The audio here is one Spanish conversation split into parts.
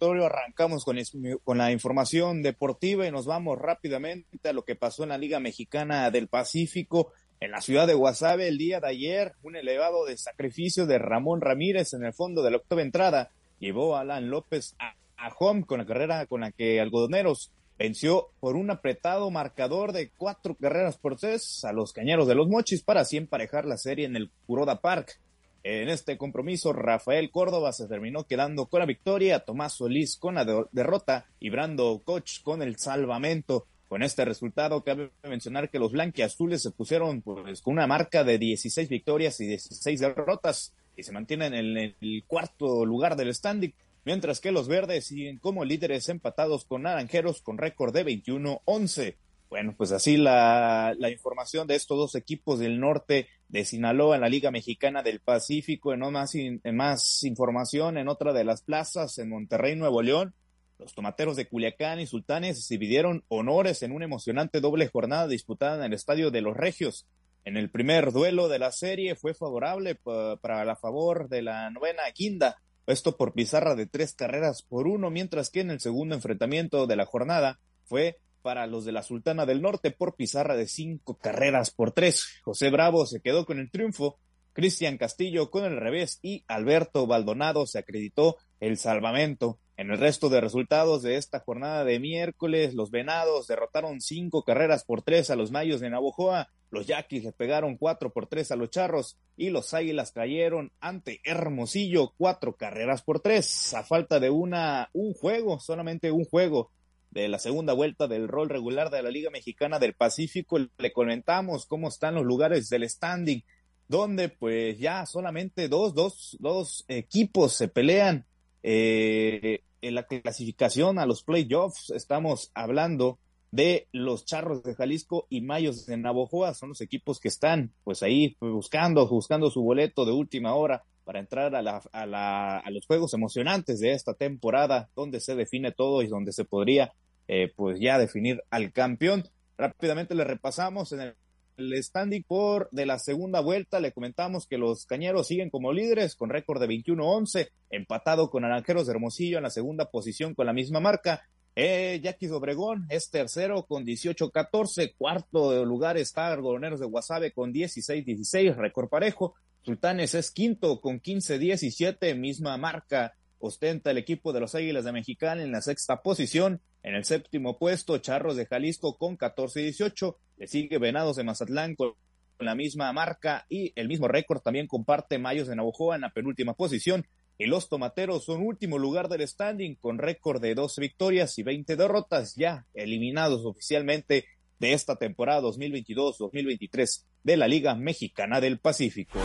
arrancamos con, con la información deportiva y nos vamos rápidamente a lo que pasó en la Liga Mexicana del Pacífico. En la ciudad de Guasave el día de ayer, un elevado de sacrificio de Ramón Ramírez en el fondo de la octava entrada llevó a Alan López a, a home con la carrera con la que Algodoneros venció por un apretado marcador de cuatro carreras por tres a los Cañeros de los Mochis para así emparejar la serie en el Curoda Park. En este compromiso, Rafael Córdoba se terminó quedando con la victoria, Tomás Solís con la derrota y Brando Koch con el salvamento. Con este resultado, cabe mencionar que los blanquiazules se pusieron pues, con una marca de 16 victorias y 16 derrotas y se mantienen en el, cuarto lugar del standing, mientras que los verdes siguen como líderes empatados con naranjeros con récord de 21-11. Bueno, pues así la, información de estos dos equipos del norte de Sinaloa en la Liga Mexicana del Pacífico, en más, más información en otra de las plazas en Monterrey, Nuevo León. Los tomateros de Culiacán y Sultanes se dividieron honores en una emocionante doble jornada disputada en el Estadio de los Regios. En el primer duelo de la serie fue favorable para la favor de la novena quinta, esto por pizarra de tres carreras por uno, mientras que en el segundo enfrentamiento de la jornada fue para los de la Sultana del Norte por pizarra de cinco carreras por tres. José Bravo se quedó con el triunfo, Cristian Castillo con el revés y Alberto Baldonado se acreditó el salvamento. En el resto de resultados de esta jornada de miércoles, los Venados derrotaron cinco carreras por tres a los Mayos de Navojoa, los Yaquis le pegaron cuatro por tres a los Charros y los Águilas cayeron ante Hermosillo cuatro carreras por tres, a falta de una, un juego, solamente un juego de la segunda vuelta del rol regular de la Liga Mexicana del Pacífico, le comentamos cómo están los lugares del standing, donde pues ya solamente dos, dos, dos equipos se pelean eh, en la clasificación a los playoffs. Estamos hablando de los Charros de Jalisco y Mayos de Navojoa, son los equipos que están pues ahí buscando, buscando su boleto de última hora para entrar a, la, a, la, a los juegos emocionantes de esta temporada, donde se define todo y donde se podría eh, pues ya definir al campeón. Rápidamente le repasamos en el, standing por de la segunda vuelta. Le comentamos que los cañeros siguen como líderes con récord de 21-11, empatado con Naranjeros de Hermosillo en la segunda posición con la misma marca. Eh, Yaquis Obregón es tercero con 18-14, cuarto lugar está Algodoneros de Guasave con 16-16, récord parejo. Sultanes es quinto con 15-17, misma marca ostenta el equipo de los Águilas de Mexicali en la sexta posición. En el séptimo puesto, Charros de Jalisco con 14-18. Le sigue Venados de Mazatlán con la misma marca y el mismo récord también comparte Mayos de Navojoa en la penúltima posición. Y los tomateros son último lugar del standing con récord de 12 victorias y 20 derrotas, ya eliminados oficialmente de esta temporada 2022-2023 de la Liga Mexicana del Pacífico.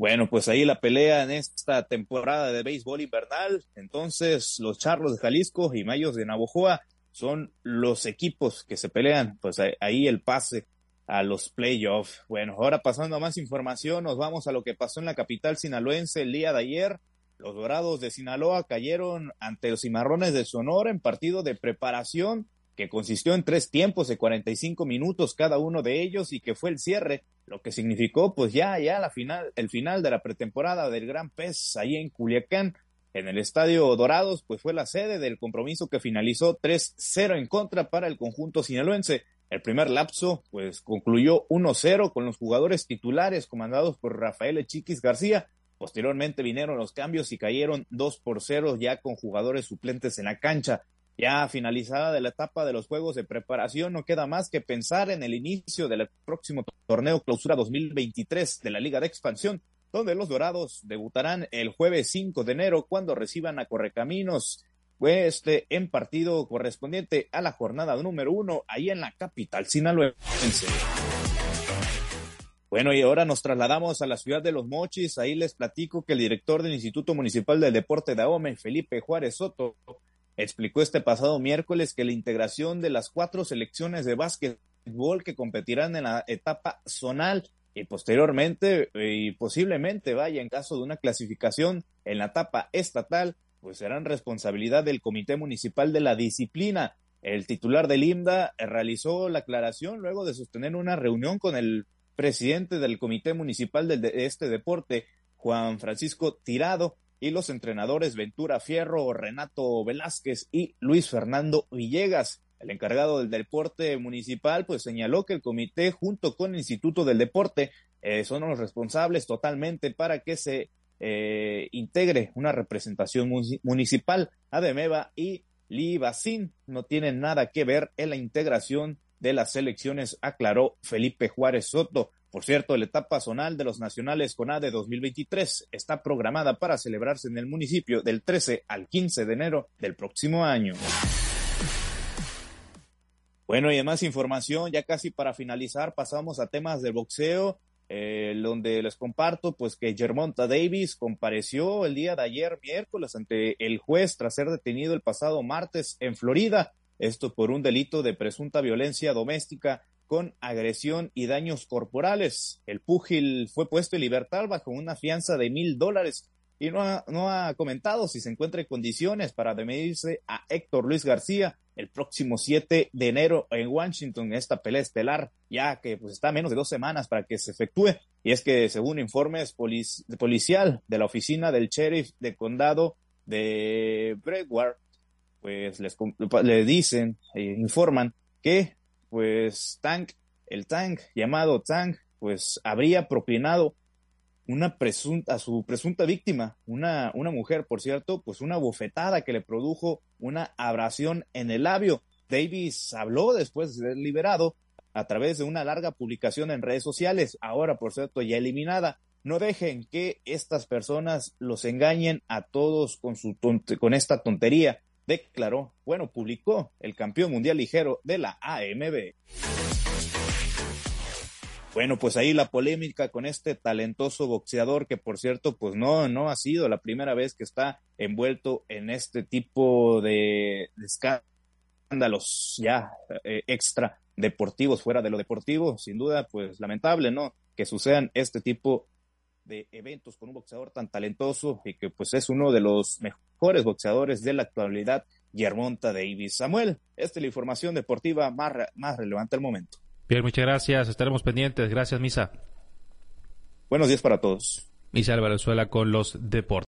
Bueno, pues ahí la pelea en esta temporada de béisbol invernal. Entonces, los Charlos de Jalisco y Mayos de Navojoa son los equipos que se pelean, pues ahí el pase a los playoffs. Bueno, ahora pasando a más información, nos vamos a lo que pasó en la capital sinaloense el día de ayer. Los Dorados de Sinaloa cayeron ante los Cimarrones de Sonora en partido de preparación que consistió en tres tiempos de 45 minutos cada uno de ellos y que fue el cierre, lo que significó pues ya, ya la final, el final de la pretemporada del Gran Pez ahí en Culiacán, en el Estadio Dorados, pues fue la sede del compromiso que finalizó 3-0 en contra para el conjunto sinaloense. El primer lapso, pues concluyó 1-0 con los jugadores titulares comandados por Rafael Chiquis García. Posteriormente vinieron los cambios y cayeron 2 por 0 ya con jugadores suplentes en la cancha. Ya finalizada la etapa de los juegos de preparación, no queda más que pensar en el inicio del próximo torneo clausura 2023 de la Liga de Expansión, donde los Dorados debutarán el jueves 5 de enero cuando reciban a Correcaminos este en partido correspondiente a la jornada número uno ahí en la capital sinaloense. Bueno, y ahora nos trasladamos a la ciudad de Los Mochis. Ahí les platico que el director del Instituto Municipal del Deporte de Ahome, Felipe Juárez Soto, explicó este pasado miércoles que la integración de las cuatro selecciones de básquetbol que competirán en la etapa zonal y posteriormente y posiblemente vaya en caso de una clasificación en la etapa estatal, pues serán responsabilidad del Comité Municipal de la Disciplina. El titular del IMDA realizó la aclaración luego de sostener una reunión con el presidente del Comité Municipal de este deporte, Juan Francisco Tirado, y los entrenadores Ventura Fierro, Renato Velázquez y Luis Fernando Villegas. El encargado del deporte municipal pues señaló que el comité junto con el Instituto del Deporte eh, son los responsables totalmente para que se eh, integre una representación municipal. Ademeva y Libacín no tienen nada que ver en la integración de las elecciones, aclaró Felipe Juárez Soto. Por cierto, la etapa zonal de los nacionales CONADE 2023 está programada para celebrarse en el municipio del 13 al 15 de enero del próximo año. Bueno, y además información, ya casi para finalizar, pasamos a temas de boxeo, eh, donde les comparto pues que Germonta Davis compareció el día de ayer miércoles ante el juez tras ser detenido el pasado martes en Florida, esto por un delito de presunta violencia doméstica con agresión y daños corporales. El púgil fue puesto en libertad bajo una fianza de mil dólares y no ha, no ha comentado si se encuentra en condiciones para demedirse a Héctor Luis García el próximo 7 de enero en Washington, esta pelea estelar, ya que pues, está menos de dos semanas para que se efectúe. Y es que según informes policial de la oficina del sheriff de condado de Brevard, pues les, le dicen e informan que pues Tank, el Tank llamado Tank, pues habría propinado una presunta, a su presunta víctima, una, una mujer, por cierto, pues una bofetada que le produjo una abrasión en el labio. Davis habló después de ser liberado a través de una larga publicación en redes sociales, ahora por cierto ya eliminada. No dejen que estas personas los engañen a todos con, su con esta tontería, declaró, bueno, publicó el campeón mundial ligero de la AMB. Bueno, pues ahí la polémica con este talentoso boxeador que por cierto, pues no, no ha sido la primera vez que está envuelto en este tipo de, escándalos ya eh, extra deportivos fuera de lo deportivo. Sin duda, pues lamentable, ¿no? Que sucedan este tipo de eventos con un boxeador tan talentoso y que pues es uno de los mejores boxeadores de la actualidad, Yermonta Davis. Samuel, esta es la información deportiva más, más relevante al momento. Bien, muchas gracias. Estaremos pendientes. Gracias, Misa. Buenos días para todos. Misa Valenzuela con los deportes.